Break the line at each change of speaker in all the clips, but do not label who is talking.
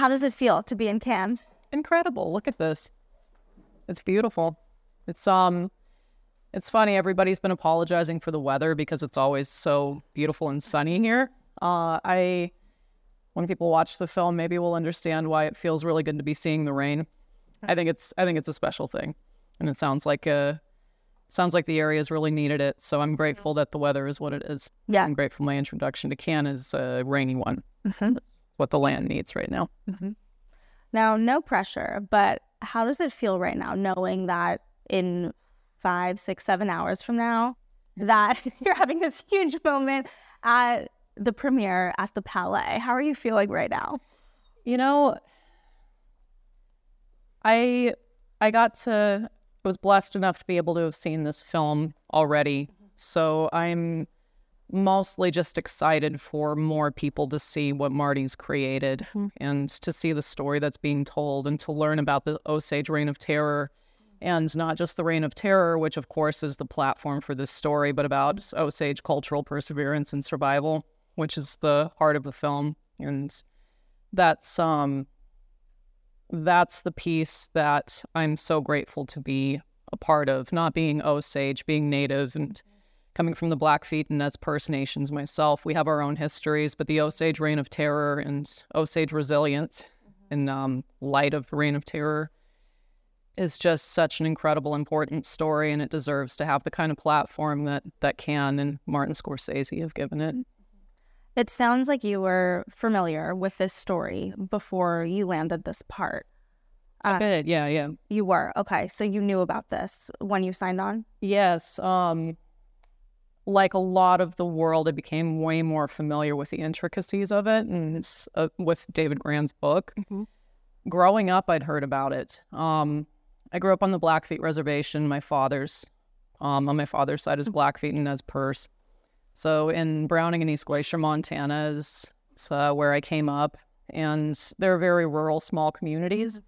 How does it feel to be in Cannes?
Incredible. Look at this. It's beautiful. It's um it's funny everybody's been apologizing for the weather because it's always so beautiful and sunny here. Uh I when people watch the film maybe will understand why it feels really good to be seeing the rain. I think it's I think it's a special thing. And it sounds like uh sounds like the area's really needed it. So I'm grateful that the weather is what it is.
Yeah.
I'm grateful my introduction to Cannes is a rainy one.
Mhm.
What the land needs right now. Mm-hmm.
Now, no pressure, but how does it feel right now knowing that in five, six, seven hours from now, mm-hmm. that you're having this huge moment at the premiere at the Palais? How are you feeling right now?
You know, I I got to I was blessed enough to be able to have seen this film already. Mm-hmm. So I'm mostly just excited for more people to see what Marty's created mm-hmm. and to see the story that's being told and to learn about the Osage Reign of Terror. And not just the Reign of Terror, which of course is the platform for this story, but about mm-hmm. Osage cultural perseverance and survival, which is the heart of the film. And that's um that's the piece that I'm so grateful to be a part of, not being Osage, being native and mm-hmm. Coming from the Blackfeet and Nez Perce nations myself. We have our own histories, but the Osage Reign of Terror and Osage resilience in um, light of the Reign of Terror is just such an incredible, important story, and it deserves to have the kind of platform that that Cannes and Martin Scorsese have given it.
It sounds like you were familiar with this story before you landed this part.
A bit, yeah, yeah.
You were. Okay. So you knew about this when you signed on?
Yes, um, like a lot of the world, I became way more familiar with the intricacies of it, and it's, uh, with David Grann's book. Growing up, I'd heard about it. Um, I grew up on the Blackfeet Reservation. My father's, um, on my father's side is Blackfeet and Nez Perce. So in Browning and East Glacier, Montana is is, uh, where I came up, and they're very rural, small communities.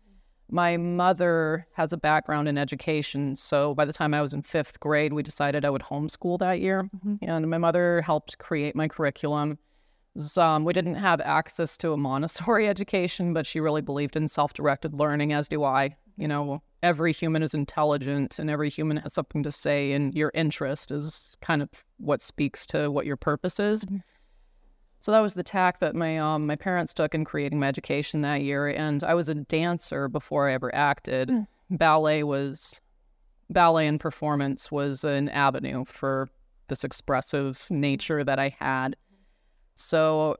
My mother has a background in education, so by the time I was in fifth grade, we decided I would homeschool that year, and my mother helped create my curriculum. Um, we didn't have access to a Montessori education, but she really believed in self-directed learning, as do I. You know, every human is intelligent, and every human has something to say, and your interest is kind of what speaks to what your purpose is. So that was the tack that my um my parents took in creating my education that year, and I was a dancer before I ever acted. Ballet was ballet and performance was an avenue for this expressive nature that I had. So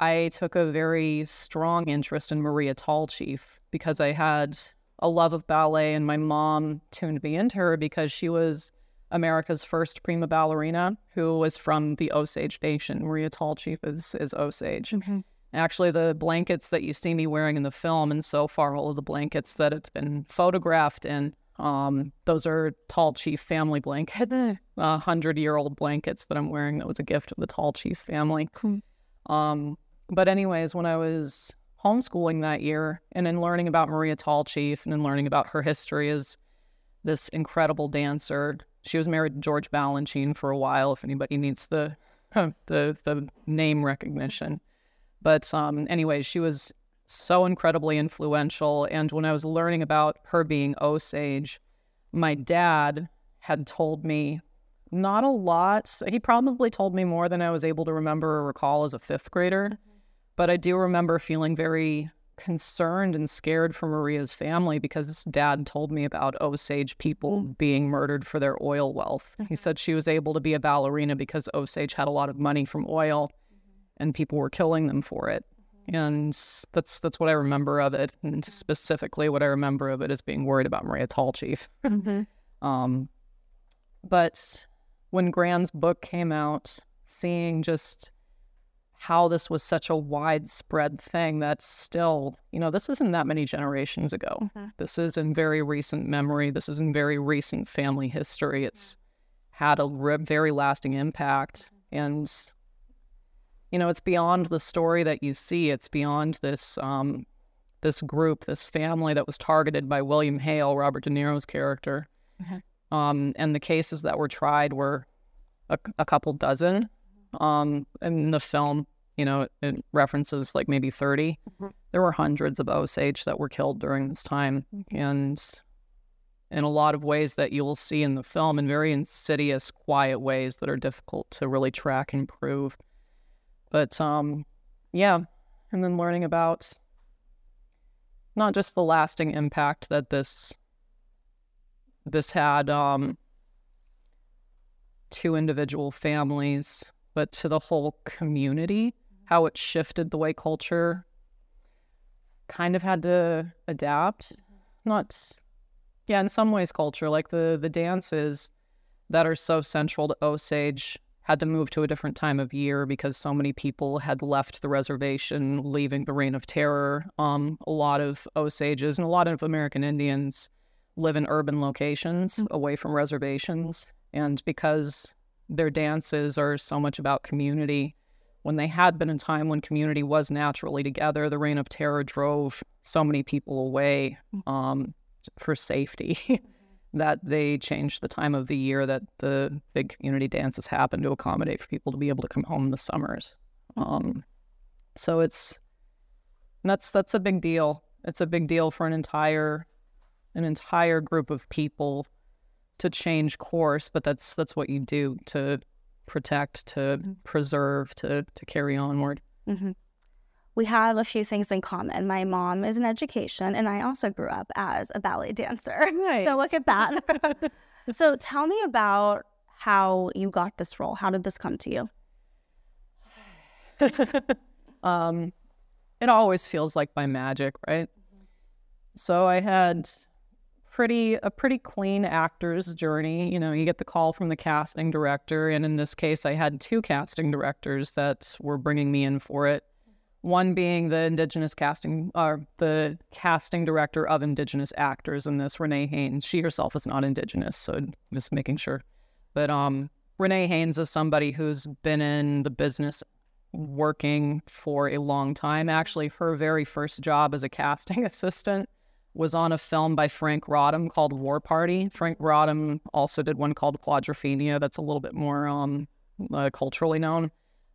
I took a very strong interest in Maria Tallchief because I had a love of ballet, and my mom tuned me into her because she was America's first prima ballerina who was from the Osage Nation. Maria Tallchief is, is Osage. Actually, the blankets that you see me wearing in the film, and so far all of the blankets that have been photographed in, um, those are Tallchief family blankets, a hundred-year-old blankets that I'm wearing. That was a gift of the Tallchief family. Um, but anyways, when I was homeschooling that year, and in learning about Maria Tallchief, and in learning about her history as this incredible dancer, she was married to George Balanchine for a while. If anybody needs the the the name recognition, but um, anyways, she was so incredibly influential. And when I was learning about her being Osage, my dad had told me not a lot. He probably told me more than I was able to remember or recall as a fifth grader. But I do remember feeling very concerned and scared for Maria's family because his dad told me about Osage people mm. being murdered for their oil wealth. He mm-hmm. said she was able to be a ballerina because Osage had a lot of money from oil mm-hmm. and people were killing them for it. Mm-hmm. And that's that's what I remember of it. And specifically what I remember of it is being worried about Maria Tallchief. Um, but when Grann's book came out, seeing just how this was such a widespread thing that's still, you know, this isn't that many generations ago. This is in very recent memory. This is in very recent family history. It's had a re- very lasting impact. And, you know, it's beyond the story that you see. It's beyond this, um, this group, this family that was targeted by William Hale, Robert De Niro's character. Um, and the cases that were tried were a, a couple dozen um, in the film. you know, it references like maybe 30.
Mhm.
There were hundreds of Osage that were killed during this time. And in a lot of ways that you'll see in the film, in very insidious, quiet ways that are difficult to really track and prove. But um, yeah, and then learning about not just the lasting impact that this this had um, to individual families, but to the whole community, how it shifted the way culture kind of had to adapt. Not, yeah, in some ways, culture like the the dances that are so central to Osage had to move to a different time of year because so many people had left the reservation, leaving the reign of terror. Um, a lot of Osages and a lot of American Indians live in urban locations away from reservations. And because their dances are so much about community, when they had been a time when community was naturally together, the reign of terror drove so many people away um, for safety that they changed the time of the year that the big community dances happen to accommodate for people to be able to come home in the summers. Um, so it's that's that's a big deal. It's a big deal for an entire an entire group of people to change course, but that's that's what you do to protect, to preserve, to to carry onward.
hmm We have a few things in common. My mom is in education, and I also grew up as a ballet dancer. So look at that. so tell me about how you got this role. How did this come to you?
um, it always feels like by magic, right? So I had pretty a pretty clean actor's journey. You know, you get the call from the casting director, and in this case, I had two casting directors that were bringing me in for it. One being the Indigenous casting, or the casting director of Indigenous actors in this, Renee Haynes. She herself is not Indigenous, so just making sure. But um, Renee Haynes is somebody who's been in the business working for a long time. Actually, her very first job as a casting assistant was on a film by Franc Roddam called War Party. Franc Roddam also did one called Quadrophenia that's a little bit more um, uh, culturally known.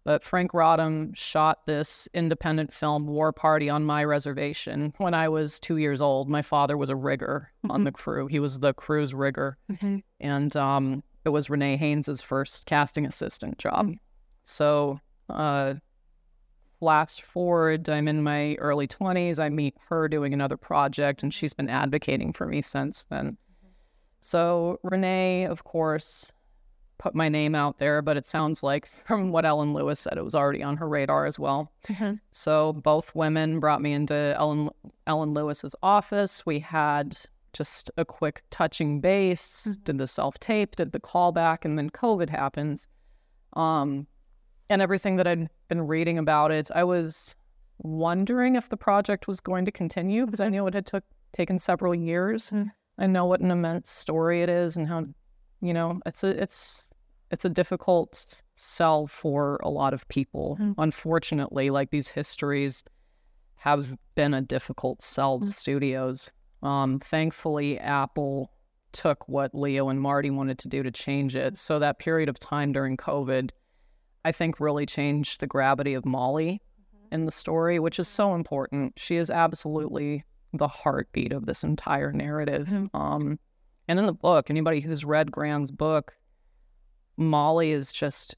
But Franc Roddam shot this independent film, War Party, on my reservation when I was two years old. My father was a rigger on the crew. He was the crew's rigger. And um, it was Renee Haynes' first casting assistant job. So, uh, flash forward, I'm in my early 20s. I meet her doing another project, and she's been advocating for me since then. Mm-hmm. So, Renee, of course, put my name out there, but it sounds like from what Ellen Lewis said, it was already on her radar as well. Mm-hmm. So both women brought me into Ellen Ellen Lewis's office. We had just a quick touching base, mm-hmm. did the self tape, did the callback, and then COVID happens. Um, and everything that I'd been reading about it, I was wondering if the project was going to continue because I mm-hmm. knew it had took taken several years. Mm. I know what an immense story it is and how you know it's a it's it's a difficult sell for a lot of people. Mm. Unfortunately like these histories have been a difficult sell to mm. studios. Um thankfully apple took what leo and marty wanted to do to change it. So that period of time during covid i think really changed the gravity of molly in the story which is so important. She is absolutely the heartbeat of this entire narrative. Um and in the book, anybody who's read Grann's book, Molly is just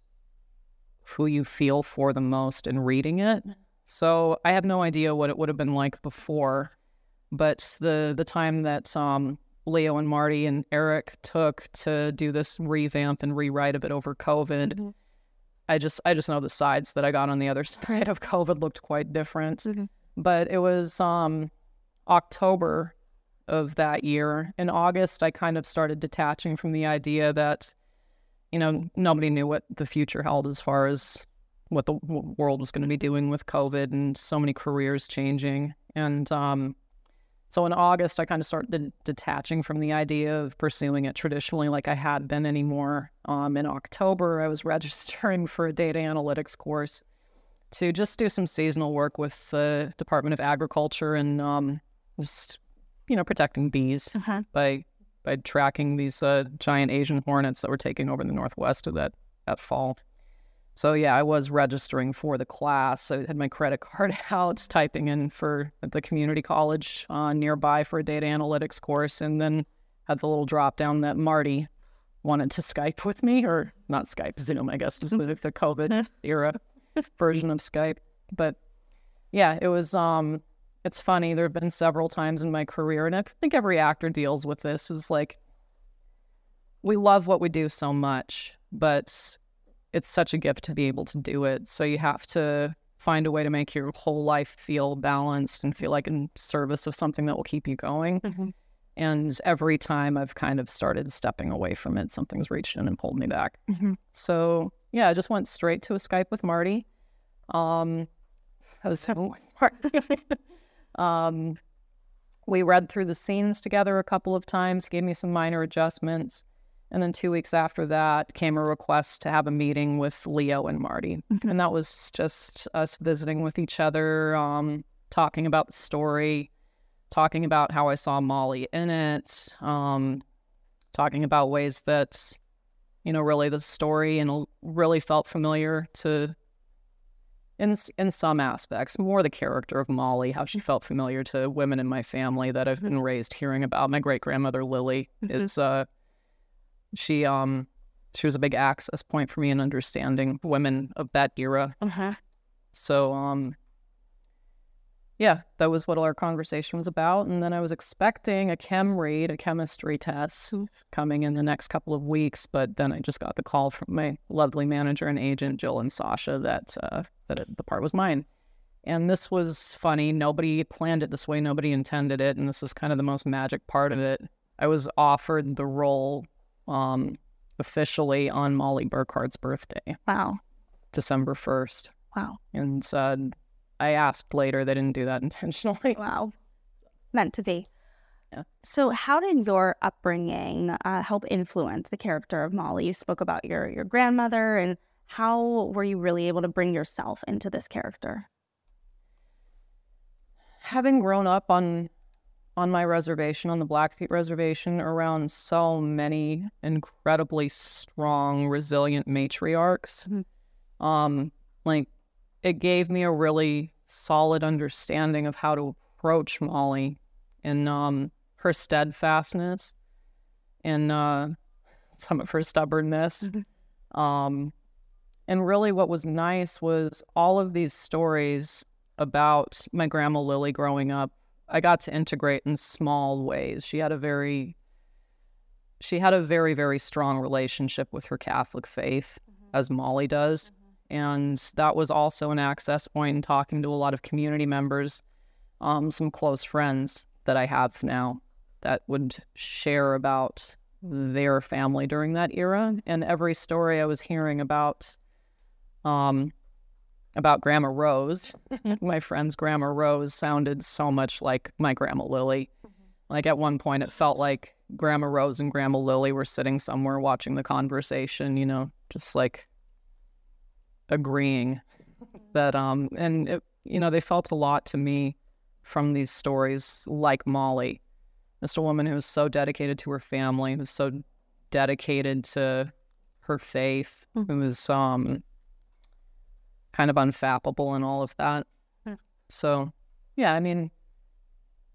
who you feel for the most in reading it. So I have no idea what it would have been like before, but the the time that um, Leo and Marty and Eric took to do this revamp and rewrite of it over COVID, I just I just know the sides that I got on the other side of COVID looked quite different. But it was um, October of that year. In August, I kind of started detaching from the idea that, you know, nobody knew what the future held as far as what the w- world was going to be doing with COVID and so many careers changing. And um, so in August, I kind of started detaching from the idea of pursuing it traditionally like I had been anymore. Um, in October, I was registering for a data analytics course to just do some seasonal work with the Department of Agriculture and um, just you know protecting bees
Uh-huh.
by by tracking these uh, giant Asian hornets that were taking over the northwest of that that fall. So yeah, I was registering for the class. I had my credit card out, typing in for the community college uh, nearby for a data analytics course, and then had the little drop down that Marty wanted to Skype with me, or not Skype, Zoom, I guess, just the, the COVID era version of Skype. But yeah, it was. um It's funny. There have been several times in my career, and I think every actor deals with this. Is like we love what we do so much, but it's such a gift to be able to do it. So you have to find a way to make your whole life feel balanced and feel like in service of something that will keep you going.
Mhm.
And every time I've kind of started stepping away from it, something's reached in and pulled me back.
Mhm.
So yeah, I just went straight to a Skype with Marty. Um, I was um, we read through the scenes together a couple of times, gave me some minor adjustments. And then two weeks after that came a request to have a meeting with Leo and Marty. And that was just us visiting with each other, um, talking about the story, talking about how I saw Molly in it, um, talking about ways that, you know, really the story and really felt familiar to, in in some aspects, more the character of Molly, how she felt familiar to women in my family that I've been raised hearing about. My great grandmother Lily
Mhm.
is uh, she um she was a big access point for me in understanding women of that era.
Uh-huh.
So um yeah, that was what our conversation was about. And then I was expecting a chem read, a chemistry test coming in the next couple of weeks, but then I just got the call from my lovely manager and agent, Jill and Sasha, that uh, that it, the part was mine. And this was funny. Nobody planned it this way. Nobody intended it. And this is kind of the most magic part of it. I was offered the role um, officially on Molly Burkhart's birthday,
Wow.
December 1st.
Wow.
And uh, I asked later, they didn't do that intentionally.
Wow. Meant to be.
Yeah.
So, how did your upbringing uh, help influence the character of Molly? You spoke about your your grandmother, and how were you really able to bring yourself into this character?
Having grown up on on my reservation, on the Blackfeet Reservation, around so many incredibly strong, resilient matriarchs,
Mhm.
um, like it gave me a really solid understanding of how to approach Molly and um, her steadfastness and uh, some of her stubbornness.
Mhm.
Um, and really, what was nice was all of these stories about my grandma Lily growing up. I got to integrate in small ways. She had a very she had a very very strong relationship with her Catholic faith as Molly does. And that was also an access point in talking to a lot of community members, um, some close friends that I have now that would share about their family during that era. And every story I was hearing about um, about Grandma Rose, my friend's Grandma Rose sounded so much like my Grandma Lily. Like at one point, it felt like Grandma Rose and Grandma Lily were sitting somewhere watching the conversation, you know, just like agreeing that, um, and it, you know, they felt a lot to me from these stories, like Molly, just a woman who was so dedicated to her family, who's so dedicated to her faith,
Mm.
who was um, kind of unfappable and all of that.
Mm.
So, yeah, I mean,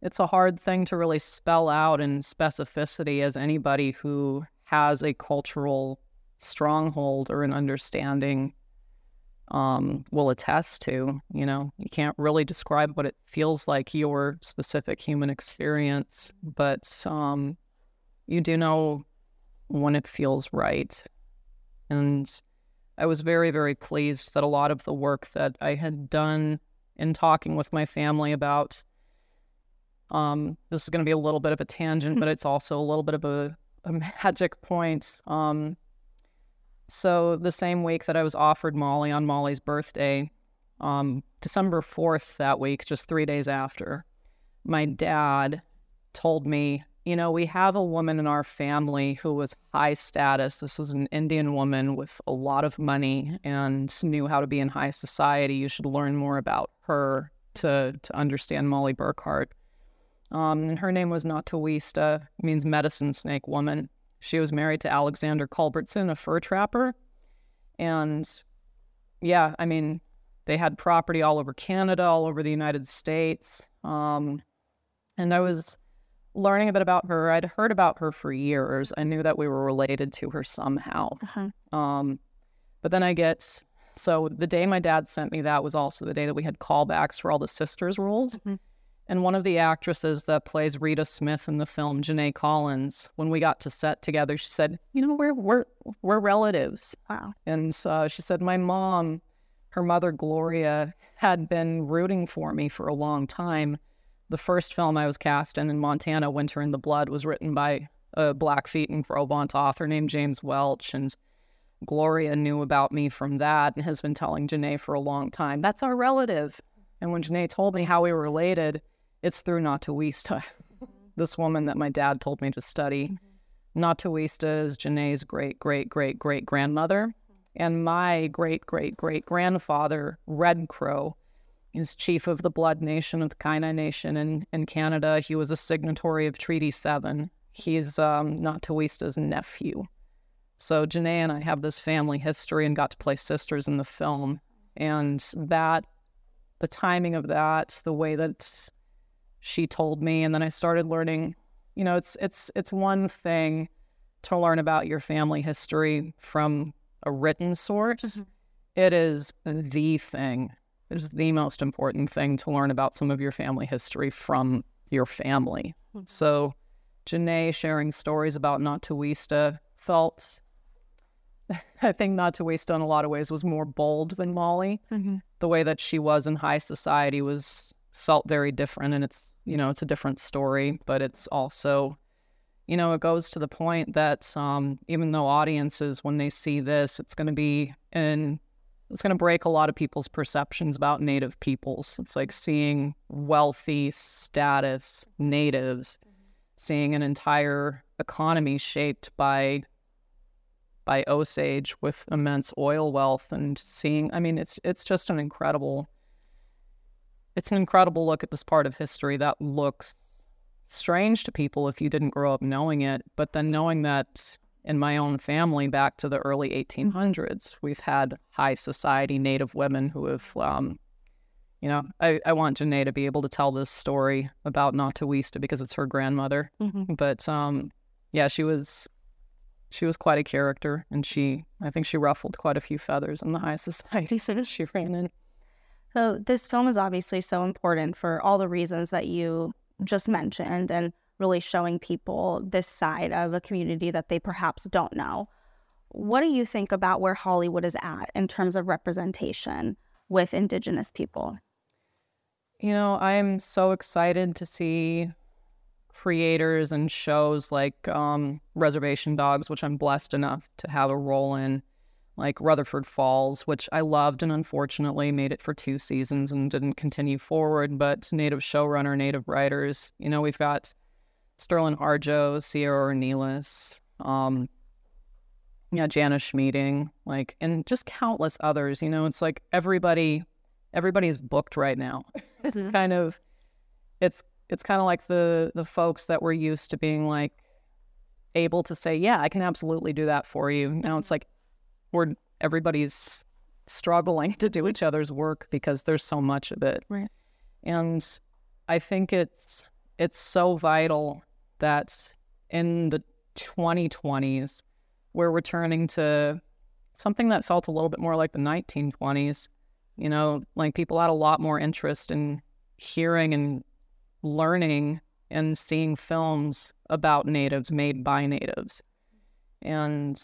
it's a hard thing to really spell out in specificity as anybody who has a cultural stronghold or an understanding um, will attest to. You know, you can't really describe what it feels like your specific human experience, but um, you do know when it feels right. And I was very, very pleased that a lot of the work that I had done in talking with my family about um, this is going to be a little bit of a tangent, but it's also a little bit of a, a magic point. Um, so the same week that I was offered Molly on Molly's birthday, um, December 4th that week, just three days after, my dad told me, you know, we have a woman in our family who was high status. This was an Indian woman with a lot of money and knew how to be in high society. You should learn more about her to to understand Molly Burkhart. Um, and her name was Natawista, means medicine snake woman. She was married to Alexander Culbertson, a fur trapper. And yeah, I mean, they had property all over Canada, all over the United States. Um, and I was learning a bit about her. I'd heard about her for years. I knew that we were related to her somehow.
Uh-huh.
Um, but then I get so the day my dad sent me that was also the day that we had callbacks for all the sisters roles.
Mhm.
And one of the actresses that plays Reta Smith in the film, Janae Collins, when we got to set together, she said, "You know, we're we're we're relatives."
Wow.
And uh, she said, My mom, her mother, Gloria, had been rooting for me for a long time. The first film I was cast in in Montana, Winter in the Blood, was written by a Blackfeet and Gros Ventre author named James Welch. And Gloria knew about me from that and has been telling Janae for a long time, That's our relative. And when Janae told me how we were related, it's through Natawista, this woman that my dad told me to study. Natawista is Janae's great, great, great, great grandmother. And my great, great, great grandfather, Red Crow, is chief of the Blood Nation of the Kainai Nation in, in Canada. He was a signatory of Treaty 7. He's um, Natawista's nephew. So Janae and I have this family history and got to play sisters in the film. And that, the timing of that, the way that she told me, and then I started learning, you know, it's it's it's one thing to learn about your family history from a written source.
Mhm.
It is the thing. Is the most important thing to learn about some of your family history from your family.
Mhm.
So, Janae sharing stories about Natawista felt, I think Natawista in a lot of ways was more bold than Molly.
Mm-hmm.
The way that she was in high society was felt very different, and it's you know it's a different story, but it's also you know, it goes to the point that um, even though audiences, when they see this, it's going to be in, it's going to break a lot of people's perceptions about Native peoples. It's like seeing wealthy status natives, seeing an entire economy shaped by by Osage with immense oil wealth, and seeing. I mean, it's it's just an incredible. It's an incredible look at this part of history that looks strange to people if you didn't grow up knowing it. But then knowing that in my own family back to the early 1800s, we've had high society Native women who have, um, you know, I, I want Janae to be able to tell this story about Natawista because it's her grandmother.
Mm-hmm.
But um, yeah, she was she was quite a character, and she I think she ruffled quite a few feathers in the high society that she ran in.
So this film is obviously so important for all the reasons that you just mentioned and really showing people this side of a community that they perhaps don't know. What do you think about where Hollywood is at in terms of representation with indigenous people?
You know, I'm so excited to see creators and shows like um, Reservation Dogs, which I'm blessed enough to have a role in, like Rutherford Falls, which I loved and unfortunately made it for two seasons and didn't continue forward. But native showrunner, native writers, you know, we've got Sterlin Harjo, Sierra Ornelas, um, yeah, Janice Schmieding, like, and just countless others. You know, it's like everybody, everybody's booked right now. it's
Mhm.
kind of, it's it's kind of like the the folks that were used to being like able to say, yeah, I can absolutely do that for you. Now it's like we're everybody's struggling to do each other's work because there's so much of it.
Right.
And I think it's it's so vital that in the 2020s we're returning to something that felt a little bit more like the 1920s. You know, like people had a lot more interest in hearing and learning and seeing films about natives made by natives. And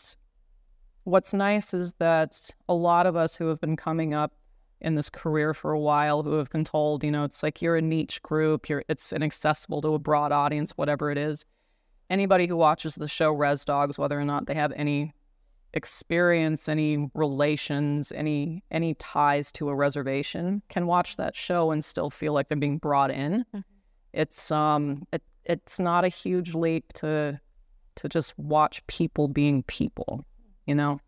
what's nice is that a lot of us who have been coming up in this career for a while who have been told, you know, it's like you're a niche group, you're it's inaccessible to a broad audience, whatever it is. Anybody who watches the show Res Dogs, whether or not they have any experience, any relations, any any ties to a reservation, can watch that show and still feel like they're being brought in.
Mhm.
It's um it, it's not a huge leap to to just watch people being people, you know?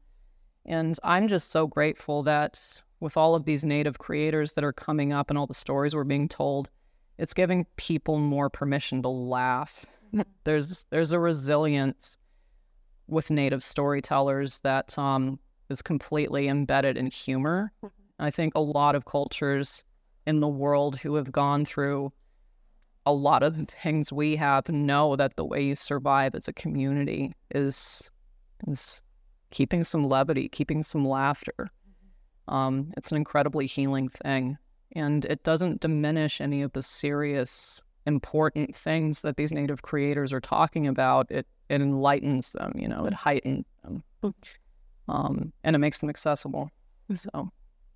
And I'm just so grateful that with all of these native creators that are coming up and all the stories we're being told, it's giving people more permission to laugh. there's there's a resilience with native storytellers that um is completely embedded in humor. I think a lot of cultures in the world who have gone through a lot of the things we have know that the way you survive as a community is is keeping some levity, keeping some laughter. Um, it's an incredibly healing thing, and it doesn't diminish any of the serious, important things that these native creators are talking about. It it enlightens them, you know, it heightens them, um, and it makes them accessible. So,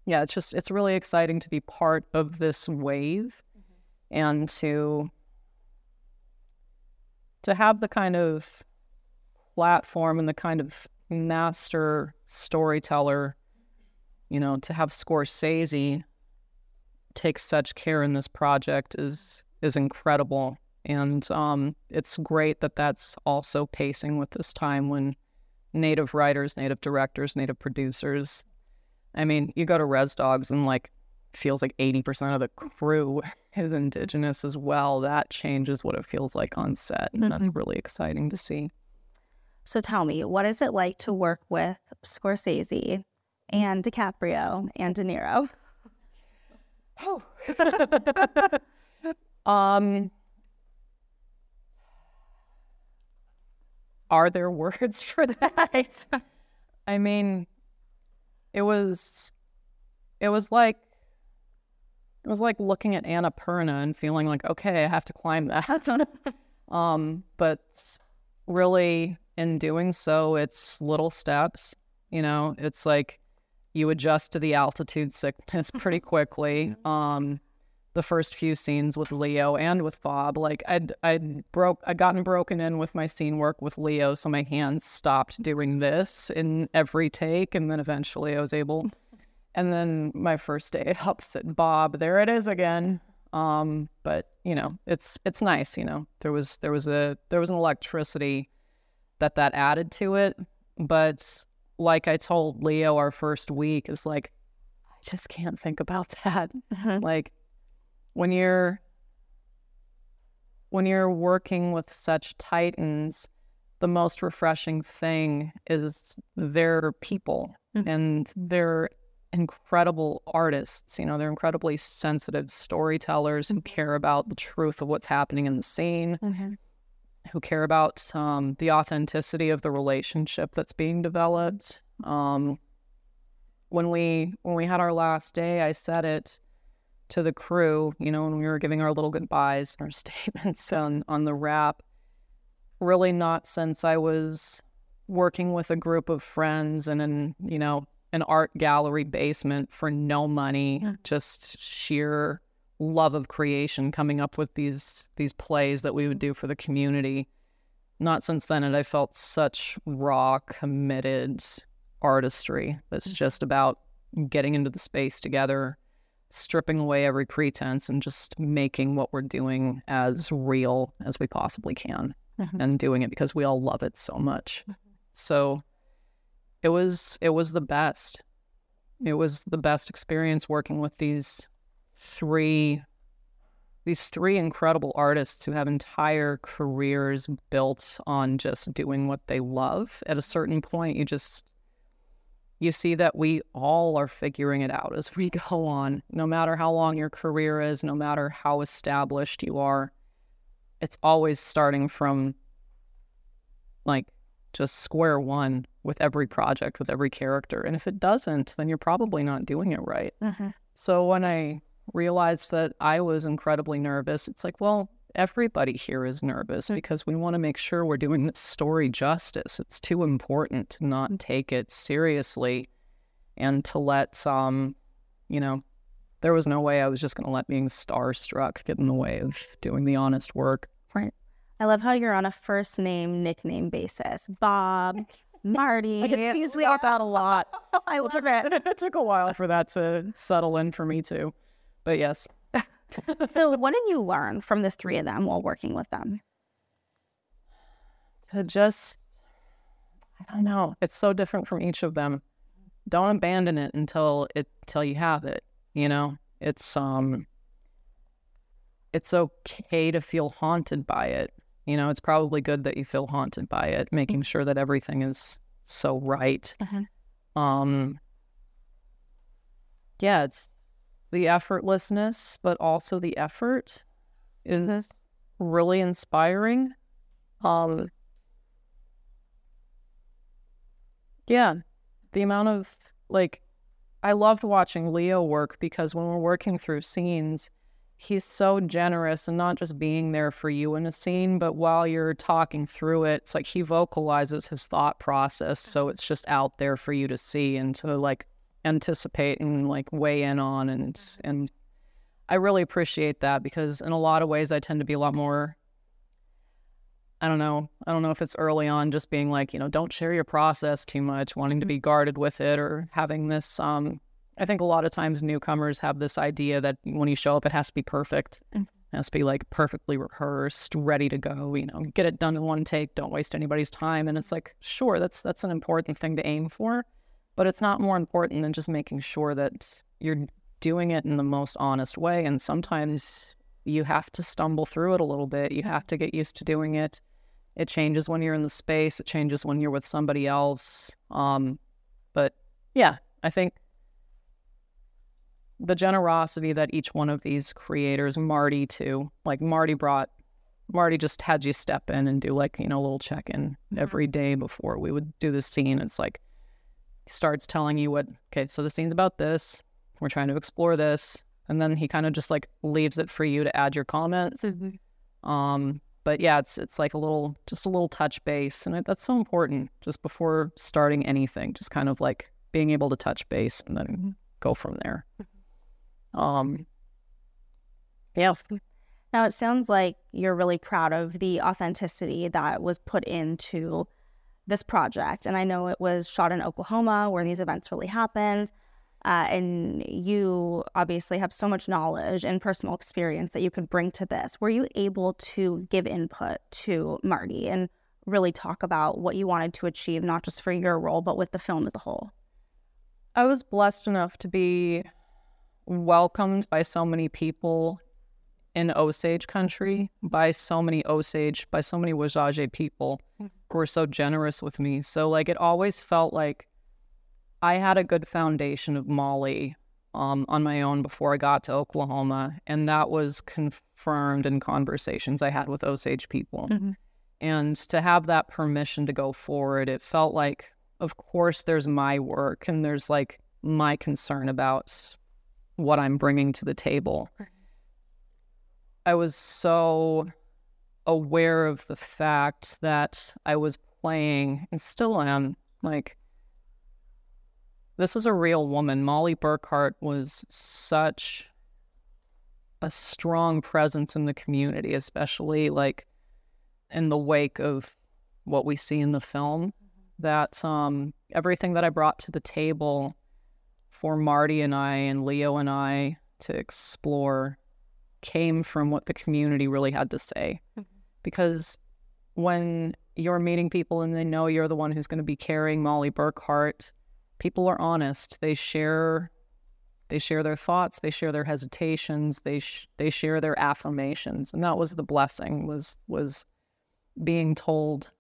yeah, it's just it's really exciting to be part of this wave and to to have the kind of platform and the kind of master storyteller, you know, to have Scorsese take such care in this project is is incredible. And um, it's great that that's also pacing with this time when native writers, native directors, native producers. I mean, you go to Res Dogs and like feels like 80% of the crew is indigenous as well. That changes what it feels like on set. And that's really exciting to see.
So tell me, what is it like to work with Scorsese and DiCaprio and De Niro?
Oh. um, are there words for that? I mean, it was, it was like, it was like looking at Anna Annapurna and feeling like, okay, I have to climb that. um, but really, in doing so, it's little steps. You know, it's like you adjust to the altitude sickness pretty quickly. Um, the first few scenes with Leo and with Bob, like I'd I'd broke I'd gotten broken in with my scene work with Leo, so my hands stopped doing this in every take, and then eventually I was able. And then my first day opposite Bob, there it is again. Um, but you know, it's it's nice. You know, there was there was a there was an electricity that that added to it, but like I told Leo our first week is like I just can't think about that. Mm-hmm. Like when you're when you're working with such titans, the most refreshing thing is they're people
Mhm.
and they're incredible artists. You know, they're incredibly sensitive storytellers who mm-hmm. care about the truth of what's happening in the scene mm-hmm. Who care about um, the authenticity of the relationship that's being developed. Um, when we when we had our last day, I said it to the crew. You know, when we were giving our little goodbyes, and our statements on on the wrap. Really, not since I was working with a group of friends and in you know an art gallery basement for no money,
Mm.
just sheer love of creation coming up with these these plays that we would do for the community. Not since then had i felt such raw committed artistry that's just about getting into the space together stripping away every pretense and just making what we're doing as real as we possibly can
Mhm.
and doing it because we all love it so much. So it was it was the best. It was the best experience working with these three these three incredible artists who have entire careers built on just doing what they love. At a certain point you just you see that we all are figuring it out as we go on. No matter how long your career is no matter how established you are it's always starting from like just square one with every project with every character. And if it doesn't then you're probably not doing it right. Mm-hmm. So when I realized that I was incredibly nervous, it's like, well, everybody here is nervous because we want to make sure we're doing this story justice. It's too important to not take it seriously and to let um, you know, there was no way I was just going to let being starstruck get in the way of doing the honest work.
Right. I love how you're on a first name nickname basis. Bob, Marty.
I get teased about a lot.
I love it.
it took a while for that to settle in for me too. But yes.
So, what did you learn from the three of them while working with them?
to just I don't know. It's so different from each of them. Don't abandon it until it till you have it. You know, it's um, it's okay to feel haunted by it. You know, it's probably good that you feel haunted by it, making sure that everything is so right.
Mhm.
Um, yeah, it's the effortlessness, but also the effort is really inspiring. Um, yeah, the amount of like, I loved watching Leo work because when we're working through scenes, he's so generous and not just being there for you in a scene, but while you're talking through it, it's like he vocalizes his thought process. So it's just out there for you to see and to like anticipate and like weigh in on. And, and I really appreciate that because in a lot of ways, I tend to be a lot more. I don't know. I don't know if it's early on just being like, you know, don't share your process too much, wanting to be guarded with it or having this um I think a lot of times newcomers have this idea that when you show up, it has to be perfect. It has to be like perfectly rehearsed, ready to go. You know, get it done in one take. Don't waste anybody's time. And it's like, sure, that's that's an important thing to aim for, but it's not more important than just making sure that you're doing it in the most honest way. And sometimes you have to stumble through it a little bit. You have to get used to doing it. It changes when you're in the space. It changes when you're with somebody else. Um, but yeah, I think the generosity that each one of these creators, Marty too, like Marty brought, Marty just had you step in and do like, you know, a little check in every day before we would do the scene. It's like, starts telling you what, okay, so the scene's about this. We're trying to explore this. And then he kind of just like leaves it for you to add your comments. Um, but yeah, it's it's like a little, just a little touch base, and it, that's so important. Just before starting anything, just kind of like being able to touch base and then go from there. Um, yeah,
Now, it sounds like you're really proud of the authenticity that was put into this project. And I know it was shot in Oklahoma where these events really happened. Uh, and you obviously have so much knowledge and personal experience that you could bring to this. Were you able to give input to Marty and really talk about what you wanted to achieve, not just for your role, but with the film as a whole?
I was blessed enough to be welcomed by so many people in Osage country, by so many Osage, by so many Wazhazhe people who were so generous with me. So like it always felt like I had a good foundation of Molly um, on my own before I got to Oklahoma, and that was confirmed in conversations I had with Osage people. And to have that permission to go forward, it felt like, of course, there's my work and there's like my concern about what I'm bringing to the table. I was so aware of the fact that I was playing and still am like this is a real woman. Molly Burkhart was such a strong presence in the community, especially like in the wake of what we see in the film. That um, everything that I brought to the table for Marty and I and Leo and I to explore came from what the community really had to say. Because when you're meeting people and they know you're the one who's going to be carrying Molly Burkhart, people are honest. They share they share their thoughts, they share their hesitations, they sh- they share their affirmations. And that was the blessing was was being told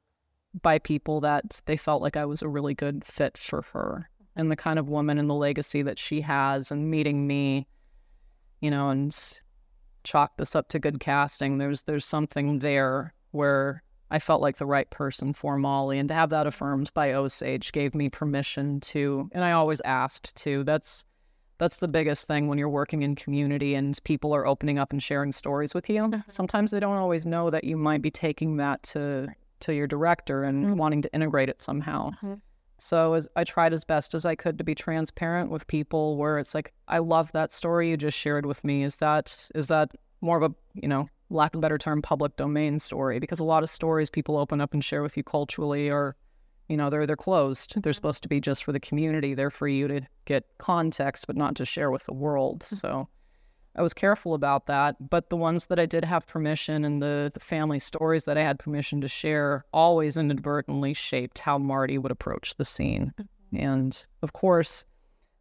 by people that they felt like I was a really good fit for her and the kind of woman and the legacy that she has and meeting me, you know, and chalk this up to good casting. There's there's something there where I felt like the right person for Molly, and to have that affirmed by Osage gave me permission to. And I always asked to. That's that's the biggest thing when you're working in community and people are opening up and sharing stories with you. Mm-hmm. Sometimes they don't always know that you might be taking that to to your director and mm-hmm. wanting to integrate it somehow. Mm-hmm. So as I tried as best as I could to be transparent with people where it's like, I love that story you just shared with me. Is that is that more of a, you know, lack of a better term, public domain story? Because a lot of stories people open up and share with you culturally are, you know, they're they're closed. They're mm-hmm. supposed to be just for the community. They're for you to get context, but not to share with the world. Mm-hmm. So I was careful about that. But the ones that I did have permission and the, the family stories that I had permission to share always inadvertently shaped how Marty would approach the scene. And of course,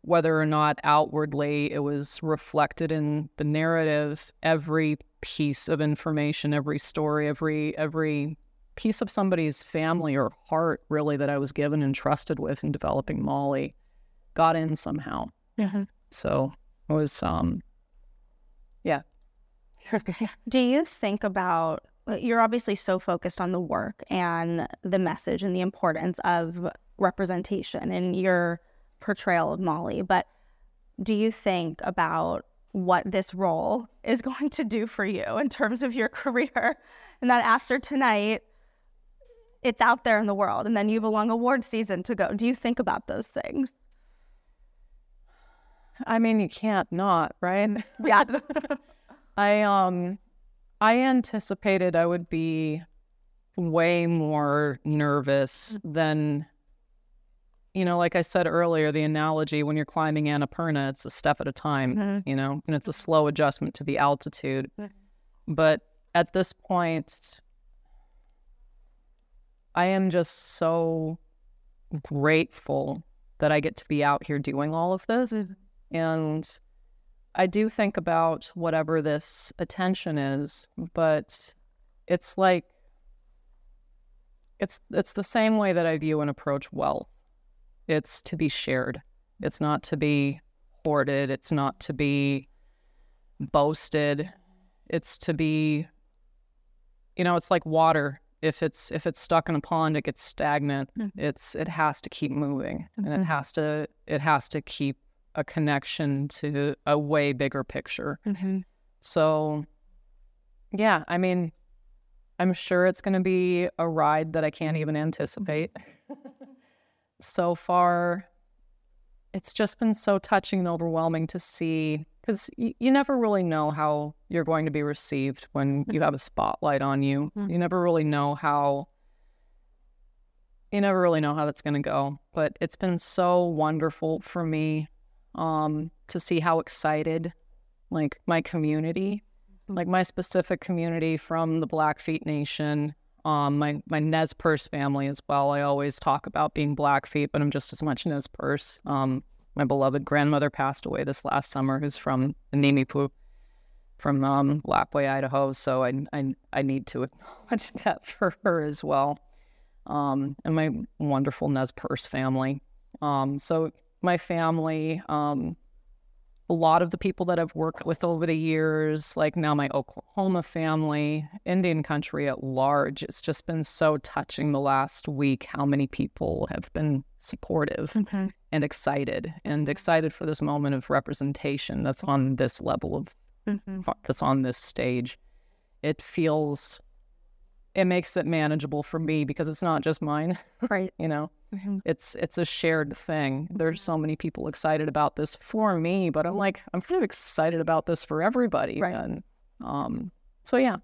whether or not outwardly it was reflected in the narrative, every piece of information, every story, every every piece of somebody's family or heart really that I was given and trusted with in developing Molly got in somehow.
Mhm.
So it was um yeah.
Do you think about uh, you're obviously so focused on the work and the message and the importance of representation in your portrayal of Molly, but do you think about what this role is going to do for you in terms of your career and that after tonight it's out there in the world and then you have a long award season to go. Do you think about those things?
I mean you can't not, right?
Yeah.
I um I anticipated I would be way more nervous than you know, like I said earlier, the analogy when you're climbing Annapurna, it's a step at a time,
Mhm.
you know, and it's a slow adjustment to the altitude.
Mhm.
But at this point, I am just so grateful that I get to be out here doing all of this. And I do think about whatever this attention is, but it's like it's it's the same way that I view and approach wealth. It's to be shared. It's not to be hoarded. It's not to be boasted. It's to be you know, it's like water. If it's if it's stuck in a pond, it gets stagnant.
Mhm.
It's it has to keep moving and
Mhm.
it has to it has to keep a connection to a way bigger picture.
Mm-hmm.
So, yeah, I mean, I'm sure it's going to be a ride that I can't even anticipate. so far, it's just been so touching and overwhelming to see because y- you never really know how you're going to be received when you have a spotlight on you.
Mhm.
You never really know how. You never really know how that's going to go, but it's been so wonderful for me um, to see how excited like my community, like my specific community from the Blackfeet Nation, um, my my Nez Perce family as well. I always talk about being Blackfeet, but I'm just as much Nez Perce. Um, my beloved grandmother passed away this last summer, who's from Nimipu, from um, Lapwai, Idaho. So I, I I need to acknowledge that for her as well, um, and my wonderful Nez Perce family. Um, so my family, um, a lot of the people that I've worked with over the years, like now my Oklahoma family, Indian country at large, it's just been so touching the last week how many people have been supportive
Mm-hmm.
and excited and excited for this moment of representation that's on this level of
Mm-hmm.
that's on this stage. It feels it makes it manageable for me because it's not just mine,
Right.
you know
Mm-hmm.
it's it's a shared thing. There's so many people excited about this for me, but I'm like I'm kind of excited about this for everybody.
Right.
And um, so yeah,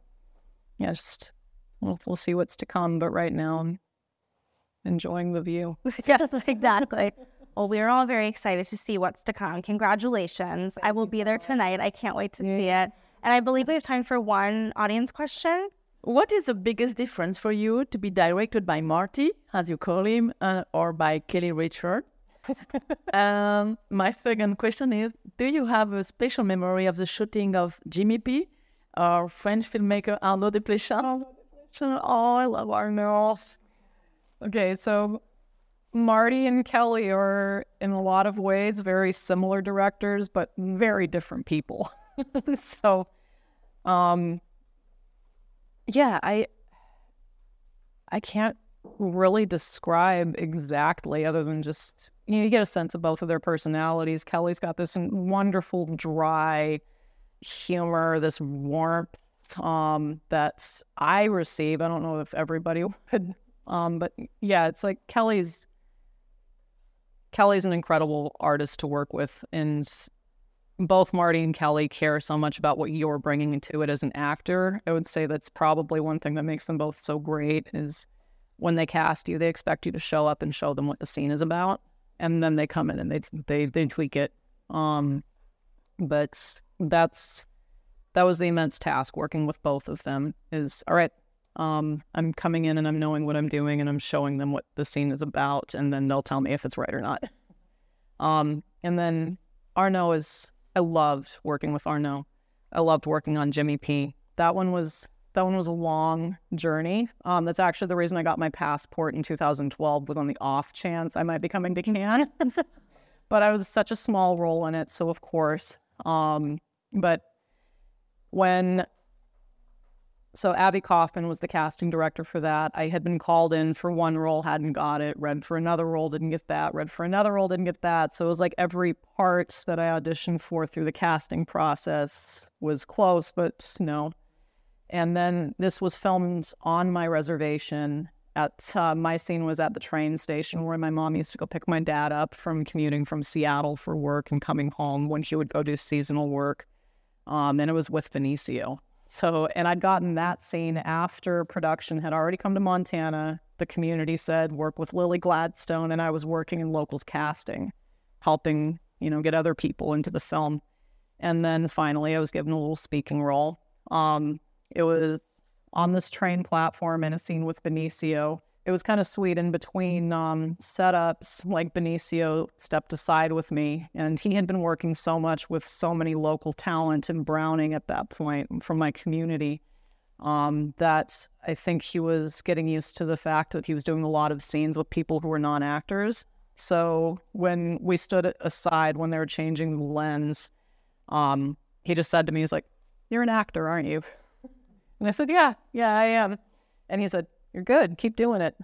yeah, just we'll we'll see what's to come. But right now, I'm enjoying the view.
yes, exactly. Well, we're all very excited to see what's to come. Congratulations. I will be there tonight. I can't wait to see it. And I believe we have time for one audience question.
What is the biggest difference for you to be directed by Marty, as you call him, uh, or by Kelly Reichardt? um, my second question is Do you have a special memory of the shooting of Jimmy P or French filmmaker Arnaud Desplechin?
Oh, I love Arnaud. Okay, so Marty and Kelly are in a lot of ways very similar directors, but very different people. so, um, yeah, I I can't really describe exactly other than just you know you get a sense of both of their personalities. Kelly's got this wonderful dry humor, this warmth um that I receive. I don't know if everybody would um but yeah, it's like Kelly's Kelly's an incredible artist to work with and both Marty and Kelly care so much about what you're bringing into it as an actor. I would say that's probably one thing that makes them both so great is when they cast you, they expect you to show up and show them what the scene is about, and then they come in and they they they tweak it. Um, but that's that was the immense task working with both of them. Is all right. Um, I'm coming in and I'm knowing what I'm doing and I'm showing them what the scene is about, and then they'll tell me if it's right or not. Um, and then Arnaud is I loved working with Arnaud. I loved working on Jimmy P. That one was that one was a long journey. Um, that's actually the reason I got my passport in 2012 was on the off chance I might be coming to Cannes. but I was such a small role in it, so of course. Um, but when so Avy Kaufman was the casting director for that. I had been called in for one role, hadn't got it. Read for another role, didn't get that. Read for another role, didn't get that. So it was like every part that I auditioned for through the casting process was close, but no. And then this was filmed on my reservation. At uh, my scene was at the train station where my mom used to go pick my dad up from commuting from Seattle for work and coming home when she would go do seasonal work. Um, and it was with Benicio. So, and I'd gotten that scene after production had already come to Montana. The community said work with Lily Gladstone, and I was working in locals casting, helping, you know, get other people into the film. And then finally, I was given a little speaking role. Um, it was on this train platform in a scene with Benicio it was kind of sweet in between um, setups. Like Benicio stepped aside with me, and he had been working so much with so many local talent in Browning at that point from my community um, that I think he was getting used to the fact that he was doing a lot of scenes with people who were non actors. So when we stood aside when they were changing the lens, um, he just said to me, "He's like, you're an actor, aren't you?" And I said, "Yeah, yeah, I am." And he said, you're good. Keep doing it.